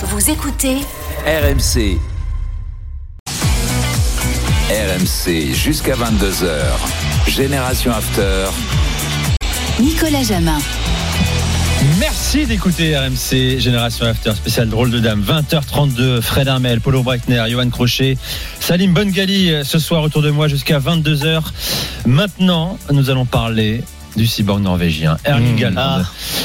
Vous écoutez RMC. RMC jusqu'à 22h. Génération After. Nicolas Jamin. Merci d'écouter RMC Génération After spécial drôle de dame 20h32 Fred Armel, Paulo Breitner, Johan Crochet, Salim Bongali ce soir autour de moi jusqu'à 22h. Maintenant, nous allons parler du cyborg norvégien Erling Haaland. Ah.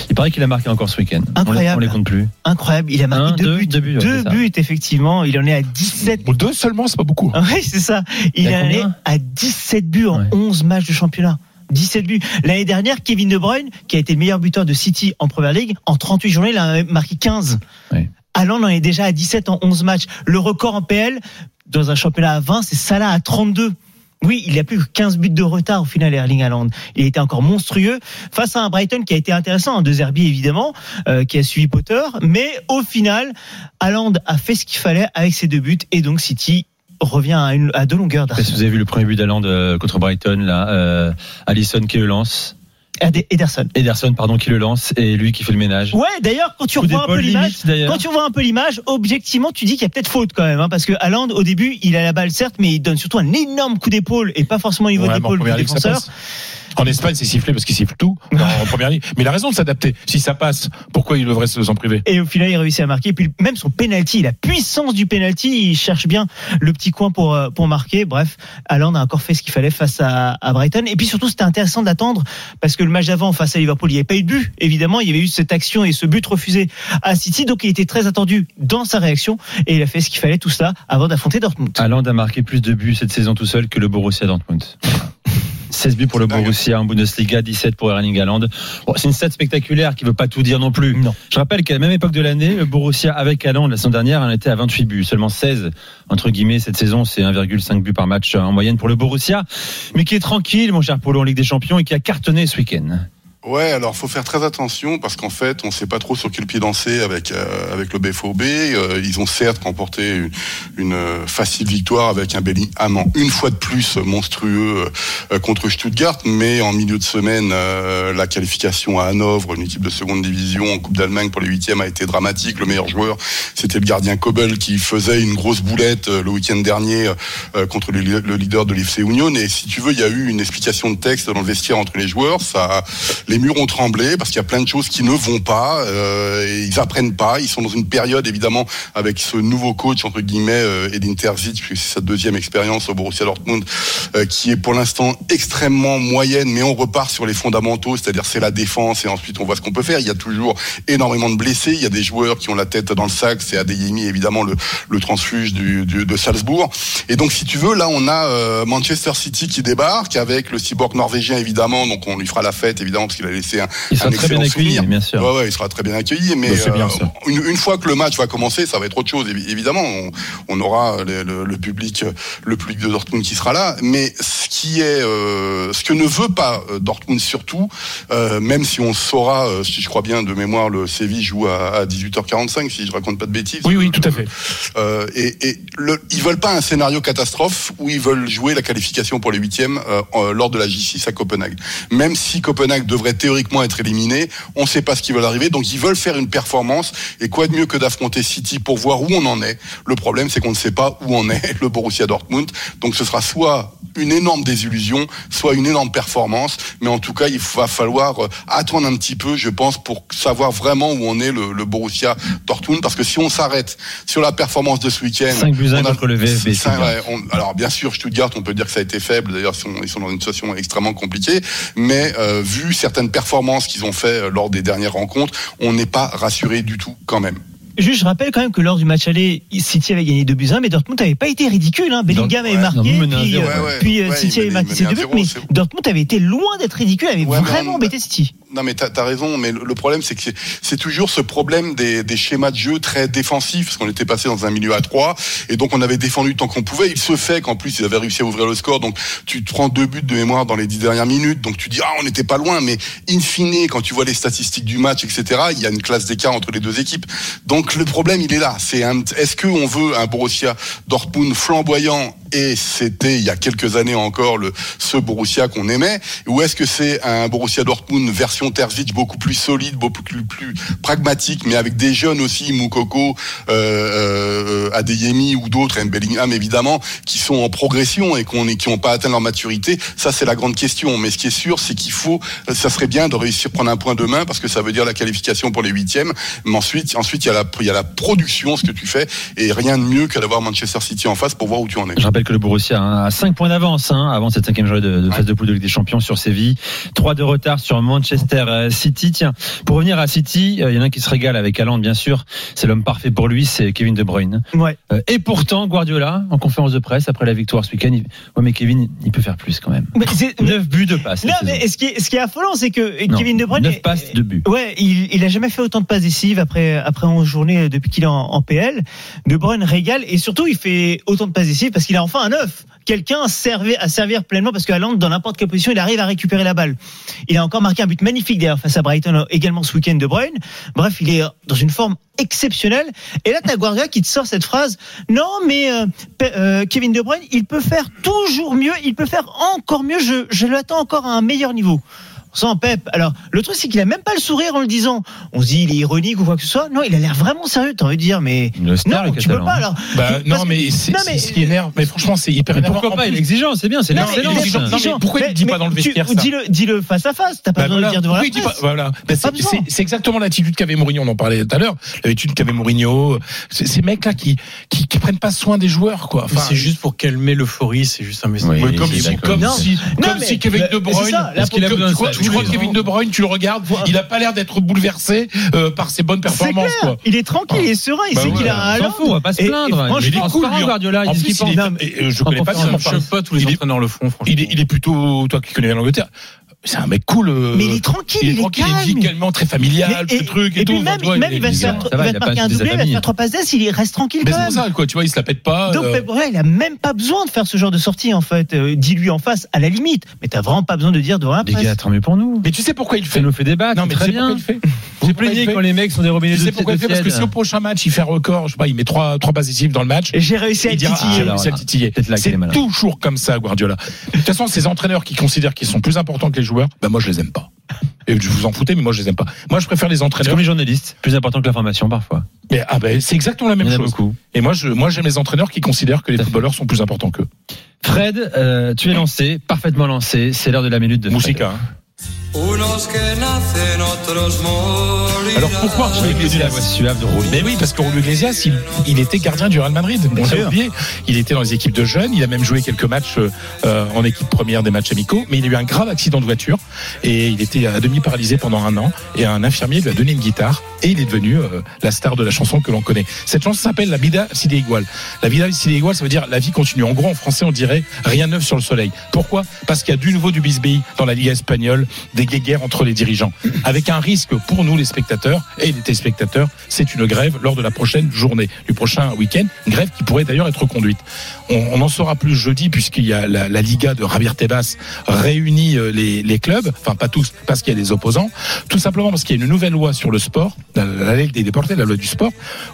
Il paraît qu'il a marqué encore ce week-end. On les, Incroyable. on les compte plus. Incroyable, il a marqué Un, deux, deux, buts. deux buts, ça. buts, effectivement. Il en est à 17. Bon, deux seulement, c'est pas beaucoup. Ah Oui, c'est ça. Il, Il en est à 17 buts en Ouais. 11 matchs de championnat. 17 buts. L'année dernière, Kevin De Bruyne, qui a été le meilleur buteur de City en Première Ligue, en 38 journées, il a marqué 15. Ouais. Haaland en est déjà à 17 en 11 matchs. Le record en PL, dans un championnat à 20, c'est Salah à 32. Oui, il a plus que 15 buts de retard au final, Erling Haaland. Il était encore monstrueux face à un Brighton qui a été intéressant, de Zerbi évidemment, euh, qui a suivi Potter. Mais au final, Haaland a fait ce qu'il fallait avec ses deux buts et donc City revient à, deux longueurs d'Arsenal. vous avez vu le premier but d'Haaland euh, contre Brighton là, euh, Allison qui le lance, Ederson. Ederson pardon qui le lance et lui qui fait le ménage. Ouais, d'ailleurs, quand tu Coup revois un peu l'image, quand tu revois un peu l'image, objectivement, tu dis qu'il y a peut-être faute quand même, hein, parce que Haaland, au début, il a la balle certes, mais il donne surtout un énorme coup d'épaule et pas forcément au niveau Ouais, d'épaule du défenseur. En Espagne, c'est sifflé parce qu'il siffle tout en première ligue. Mais il a raison de s'adapter. Si ça passe, pourquoi il devrait s'en priver? Et au final, il réussit à marquer. Et puis même son penalty, la puissance du penalty, il cherche bien le petit coin pour euh, pour marquer. Bref, Haaland a encore fait ce qu'il fallait face à, à Brighton. Et puis surtout, c'était intéressant d'attendre parce que le match d'avant face à Liverpool, il n'y avait pas eu de but. Évidemment, il y avait eu cette action et ce but refusé à City, donc il était très attendu dans sa réaction et il a fait ce qu'il fallait tout ça avant d'affronter Dortmund. Haaland a marqué plus de buts cette saison tout seul que le Borussia Dortmund. 16 buts pour le Borussia en Bundesliga, 17 pour Erling Haaland. Bon, c'est une stat spectaculaire qui veut pas tout dire non plus. Non. Je rappelle qu'à la même époque de l'année, le Borussia avec Haaland la saison dernière, en était à 28 buts, seulement 16 entre guillemets cette saison, c'est 1,5 but par match en moyenne pour le Borussia, mais qui est tranquille, mon cher Polo en Ligue des Champions et qui a cartonné ce week-end? Ouais, alors faut faire très attention parce qu'en fait, on sait pas trop sur quel pied danser avec euh, avec le BFOB. Euh, ils ont certes remporté une, euh, facile victoire avec un Bellingham en une fois de plus monstrueux euh, contre Stuttgart, mais en milieu de semaine, la qualification à Hanovre, une équipe de seconde division en Coupe d'Allemagne pour les huitièmes, a été dramatique. Le meilleur joueur, c'était le gardien Kobel qui faisait une grosse boulette le week-end dernier contre le, le leader de l'FC Union. Et si tu veux, il y a eu une explication de texte dans le vestiaire entre les joueurs. Ça murs ont tremblé parce qu'il y a plein de choses qui ne vont pas. Euh, ils apprennent pas. Ils sont dans une période évidemment avec ce nouveau coach entre guillemets euh, Edin Terzic, puisque c'est sa deuxième expérience au Borussia Dortmund, euh, qui est pour l'instant extrêmement moyenne. Mais on repart sur les fondamentaux, c'est-à-dire c'est la défense et ensuite on voit ce qu'on peut faire. Il y a toujours énormément de blessés. Il y a des joueurs qui ont la tête dans le sac. C'est Adeyemi évidemment le, le transfuge du, du- de Salzbourg. Et donc si tu veux, là on a euh, Manchester City qui débarque avec le cyborg norvégien évidemment. Donc on lui fera la fête évidemment parce qu'il a laissé un, Il sera un très bien accueilli, souvenir. bien sûr. Ouais, ouais, il sera très bien accueilli, mais bien, euh, une, une fois que le match va commencer, ça va être autre chose. évi- Évidemment, on, on aura le, le- le public, le public de Dortmund qui sera là. Mais ce qui est, euh, ce que ne veut pas euh, Dortmund surtout, même si on saura, si je crois bien de mémoire, le Séville joue à, à 18h45, si je raconte pas de bêtises. Oui, oui, tout à fait. Euh, et et le, ils veulent pas un scénario catastrophe où ils veulent jouer la qualification pour les huitièmes euh, lors de la J6 à Copenhague. Même si Copenhague devrait théoriquement être éliminé, on ne sait pas ce qui va arriver. Donc ils veulent faire une performance. Et quoi de mieux que d'affronter City pour voir où on en est? Le problème, c'est qu'on ne sait pas où en est le Borussia Dortmund. Donc ce sera soit une énorme désillusion, soit une énorme performance. Mais en tout cas, il va falloir euh, attendre un petit peu, je pense, pour savoir vraiment où on est le, le Borussia Dortmund. Parce que si on s'arrête sur la performance de ce week-end, 5 buts 1 on a- contre le VfB. Cinq, Stuttgart. ouais, on- alors bien sûr, Stuttgart, on peut dire que ça a été faible. D'ailleurs, ils sont, ils sont dans une situation extrêmement compliquée. Mais euh, vu certaines performances qu'ils ont fait euh, lors des dernières rencontres, on n'est pas rassuré du tout quand même. Juste, je rappelle quand même que lors du match aller, City avait gagné 2 buts 1, mais Dortmund n'avait pas été ridicule. Hein. Bellingham avait marqué, non, puis, 1-0, euh, ouais, ouais. puis euh, Ouais, City avait marqué ses deux buts, 1-0, mais Dortmund avait été loin d'être ridicule, avait Ouais, vraiment en- embêté City. Non, mais t'as as raison. Mais le problème, c'est que c'est- toujours ce problème des, des schémas de jeu très défensifs, parce qu'on était passé dans un milieu à 3 et donc on avait défendu tant qu'on pouvait. Il se fait qu'en plus ils avaient réussi à ouvrir le score, donc tu te prends deux buts de mémoire dans les dix dernières minutes, donc tu dis ah on n'était pas loin, mais in fine, quand tu vois les statistiques du match, etc., il y a une classe d'écart entre les deux équipes. Donc le problème, il est là. C'est est-ce que on veut un Borussia Dortmund flamboyant et c'était il y a quelques années encore le ce Borussia qu'on aimait ou est-ce que c'est un Borussia Dortmund version Terzic beaucoup plus solide, beaucoup plus, plus pragmatique, mais avec des jeunes aussi, Moukoko, euh, euh, Adeyemi ou d'autres, M. Bellingham évidemment, qui sont en progression et qu'on qui n'ont pas atteint leur maturité? Ça, c'est la grande question. Mais ce qui est sûr, c'est qu'il faut, ça serait bien de réussir à prendre un point demain parce que ça veut dire la qualification pour les huitièmes. Mais ensuite, ensuite, il y a la, il y a la production, ce que tu fais, et rien de mieux que d'avoir Manchester City en face pour voir où tu en es. Rappelle que le Borussia a 5 points d'avance hein, avant cette cinquième journée de, de phase de poule de Ligue des Champions sur Séville. 3 de retard sur Manchester euh, City. Tiens, pour revenir à City, euh, il y en a un qui se régale avec Haaland, bien sûr. C'est l'homme parfait pour lui, c'est Kevin De Bruyne. Ouais. Euh, Et pourtant, Guardiola, en conférence de presse après la victoire ce week-end, il... ouais, mais Kevin, il peut faire plus quand même. Mais c'est- 9 buts de passe. Non, mais ce qui est, ce qui est affolant, c'est que Non, Kevin De Bruyne. 9 passes, 2 buts. Ouais, il, il a jamais fait autant de passes décisives après, après 11 journées depuis qu'il est en, en PL. De Bruyne régale et surtout il fait autant de passes décisives parce qu'il a enfin un neuf. Quelqu'un à servir, pleinement parce que Haaland, dans n'importe quelle position, il arrive à récupérer la balle. Il a encore marqué un but magnifique d'ailleurs face à Brighton également ce week-end de Bruyne. Bref, il est dans une forme exceptionnelle. Et là, t'as Guardiola qui te sort cette phrase. Non, mais euh, euh, Kevin De Bruyne, il peut faire toujours mieux. Il peut faire encore mieux. Je, je l'attends encore à un meilleur niveau. Sans Pep. Alors, le truc, c'est qu'il a même pas le sourire en le disant. On se dit, il est ironique ou quoi que ce soit. Non, il a l'air vraiment sérieux. T'as envie de dire, mais. Le star, non, le tu peux pas. Alors, Bah, non, que- mais c'est ce qui énerve. Mais franchement, c'est hyper énervant. pourquoi pas Il est exigeant, c'est bien, c'est l'excellence. pourquoi il le dit pas dans le vestiaire, ça Dis-le, dis-le face à face. T'as pas Bah besoin voilà. de le dire devant la presse. voilà. Bah, c'est- exactement l'attitude qu'avait Mourinho, on en parlait tout à l'heure. L'attitude qu'avait Mourinho. Ces mecs-là qui, qui, prennent pas soin des joueurs, quoi. C'est juste pour calmer l'euphorie, c'est juste un message. Comme si, comme Non. si, Kevin De Bruyne, de crois, que Kevin De Bruyne, tu le regardes, il a pas l'air d'être bouleversé euh, par ses bonnes C'est performances, clair. quoi. Il est tranquille, il est serein. Il Bah sait ouais. qu'il a un fout, on va pas se Et- et plaindre. franchement, Il est lui. Guardiola, il est- et, je connais pas Je pas tous les Il est- entraîneurs le font, franchement. Il est, il est plutôt, toi qui connais bien l'Angleterre, c'est un mec cool. euh, Mais il est tranquille, il est il est tranquille, il calme. vit également très familial, Mais- ce truc et, et tout. puis même, tu vois, même il va se faire, il va, il marquer un doublé, il va faire trois passes d'ess, il reste tranquille Mais quand c'est même. ça, quoi. Tu vois, il se la pète pas. Donc euh, il a même pas besoin de faire ce genre de sortie en fait. Euh, Dis-lui en face, à la limite. Mais t'as vraiment pas besoin de dire devant la Les presse. gars, tant mieux pour nous. Mais tu sais pourquoi il le Ça fait nous fait débattre, Non, mais très tu sais bien. il fait J'ai Pourquoi il plaigné fait quand les mecs sont des robinets Tu de sais pourquoi il fait Parce que si au prochain match il fait record, je sais pas, il met trois trois passes décisives dans le match. Et J'ai réussi à Il titiller. c'est toujours comme ça, Guardiola. De toute façon, ces entraîneurs qui considèrent qu'ils sont plus importants que les joueurs, ben moi je les aime pas. Et je vous en foutez, mais moi je les aime pas. Moi je préfère les entraîneurs. comme les journalistes, plus important que l'information parfois. Mais ah ben c'est exactement la même chose. beaucoup. Et moi je moi j'aime les entraîneurs qui considèrent que les footballeurs sont plus importants qu'eux. Fred, euh, tu es lancé, parfaitement lancé. C'est l'heure de la minute de. Moussika. hein. Alors pourquoi J'ai reconnu la voix suave de. Mais oui, parce que Raúl Iglesias, il, il était gardien du Real Madrid. On l'a oublié. Il était dans les équipes de jeunes. Il a même joué quelques matchs euh, en équipe première, des matchs amicaux. Mais il a eu un grave accident de voiture et il était à demi paralysé pendant un an. Et un infirmier lui a donné une guitare et il est devenu euh, la star de la chanson que l'on connaît. Cette chanson s'appelle La vida sigue igual. La vida sigue igual, ça veut dire la vie continue. En gros, en français, on dirait rien neuf sur le soleil. Pourquoi? Parce qu'il y a du nouveau du bisbille dans la Liga espagnole, des guéguerres entre les dirigeants, avec un risque pour nous les spectateurs et les téléspectateurs, c'est une grève lors de la prochaine journée, du prochain week-end, grève qui pourrait d'ailleurs être conduite. On, on en saura plus jeudi puisqu'il y a la, Liga de Javier Tebas réunit euh, les, les clubs, enfin pas tous parce qu'il y a des opposants, tout simplement parce qu'il y a une nouvelle loi sur le sport, la, la loi des déportés, la loi du sport,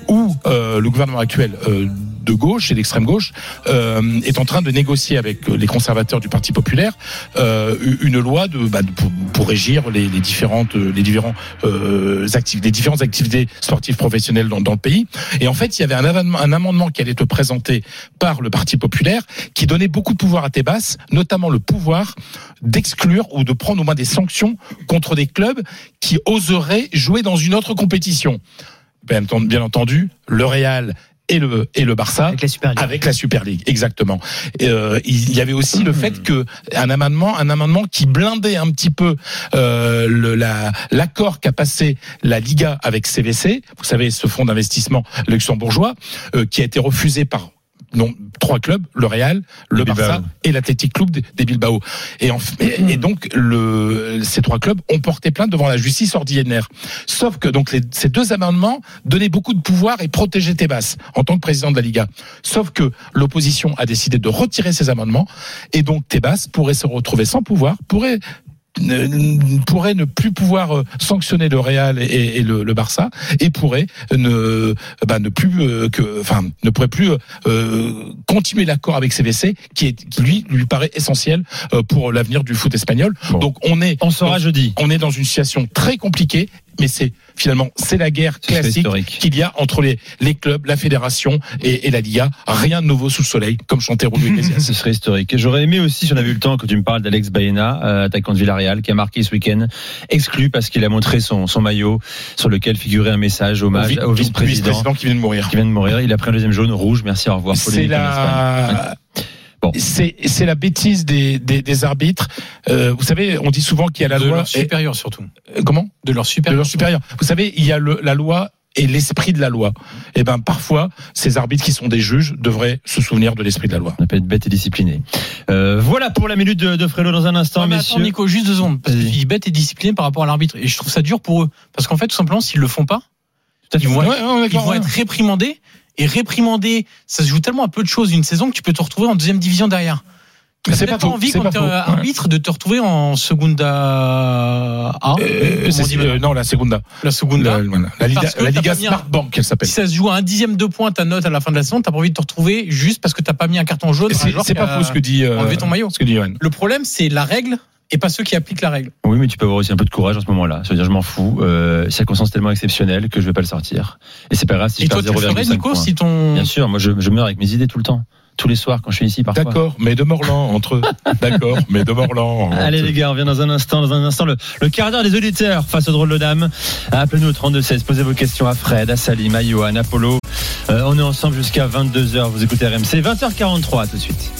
où euh, le gouvernement actuel euh, de gauche et d'extrême gauche euh, est en train de négocier avec les conservateurs du Parti populaire euh, une loi de, bah, pour, régir les, différentes les différents euh, activités les différentes activités sportives professionnelles dans, dans le pays. Et en fait il y avait un amendement, un amendement qui allait être présenté par le Parti populaire qui donnait beaucoup de pouvoir à Tebas notamment le pouvoir d'exclure ou de prendre au moins des sanctions contre des clubs qui oseraient jouer dans une autre compétition. Bien entendu le Real et le et le Barça Avec la Super League. avec la Super League, exactement. Euh, il y avait aussi le fait que un amendement, un amendement qui blindait un petit peu euh, le, la l'accord qu'a passé la Liga avec CVC. Vous savez, ce fonds d'investissement luxembourgeois euh, qui a été refusé par non, trois clubs, le Real, le Bilbao. Barça et l'Athletic Club des Bilbao. Et, en, et, et donc le, ces trois clubs ont porté plainte devant la justice ordinaire. Sauf que donc les, ces deux amendements donnaient beaucoup de pouvoir et protégeaient Tebas en tant que président de la Liga. Sauf que l'opposition a décidé de retirer ces amendements et donc Tebas pourrait se retrouver sans pouvoir, pourrait pourrait ne plus pouvoir euh, sanctionner le Real et, et le, le Barça et pourrait ne bah, ne plus euh, que enfin ne pourrait plus euh, continuer l'accord avec CVC qui est qui lui lui paraît essentiel pour l'avenir du foot espagnol. Bon. Donc on est On dans- jeudi. on est dans une situation très compliquée mais c'est finalement c'est la guerre classique qu'il y a entre les les clubs, la fédération et, et la Liga. Rien de nouveau sous le soleil comme chantait Iglesias. Ce serait historique. J'aurais aimé aussi, si on avait eu le temps, que tu me parles d'Alex Baena, euh, attaquant de Villarreal, qui a marqué ce week-end, exclu parce qu'il a montré son, son maillot sur lequel figurait un message hommage au vice-président vice-président qui vient de mourir. qui vient de mourir. Il a pris un deuxième jaune rouge. Merci, au revoir. C'est la. Bon. C'est c'est la bêtise des, des, des arbitres. Euh, vous savez, on dit souvent qu'il y a la de loi. leur et- supérieur surtout. euh, comment? De leur De supérieur. leur supérieur. Vous savez, il y a le, la loi et l'esprit de la loi. Et ben parfois, ces arbitres qui sont des juges devraient se souvenir de l'esprit de la loi. On peut être bête et discipliné. Euh, voilà pour la minute de, de Frélo dans un instant, Ouais, mais messieurs. attends, Nico, juste deux secondes. Parce dis bête et discipliné par rapport à l'arbitre. Et je trouve ça dur pour eux. Parce qu'en fait, tout simplement, s'ils le font pas, ils vont, Ouais, être, ouais, ils vont être réprimandés. Et réprimandés, ça se joue tellement à peu de choses une saison que tu peux te retrouver en deuxième division derrière. Mais c'est pas peut-être faux, envie, quand pas t'es. Ouais. arbitre, de te retrouver en Segunda A. Euh, euh, non, la Segunda. La Segunda. La, Liga, la Liga pas mis un- Smart Bank, elle s'appelle. Si ça se joue à un dixième de point ta note à la fin de la saison, t'as pas envie de te retrouver juste parce que t'as pas mis un carton jaune. C'est pas faux ce que dit. euh, enlevé ton maillot. Ce que dit. Le problème, c'est la règle et pas ceux qui appliquent la règle. Oui, mais tu peux avoir aussi un peu de courage en ce moment-là. Ça veut dire, je m'en fous. Euh, circonstance tellement exceptionnelle que je vais pas le sortir. Et c'est pas grave si et je toi, perds tu le ferais, 0,5 Nico, points. si ton. Bien sûr, moi je, je meurs avec mes idées tout le temps. Tous les soirs quand je suis ici parfois. D'accord, mais de Morlan entre eux. D'accord, mais de Morlan. Allez les gars, on vient dans un instant, dans un instant le, le quart d'heure des auditeurs face au drôle de dame. Appelez-nous au 32 16, posez vos questions à Fred, à Salim, à Johan, à Apollo. Euh, on est ensemble jusqu'à 22h. Vous écoutez RMC, 20h43 tout de suite.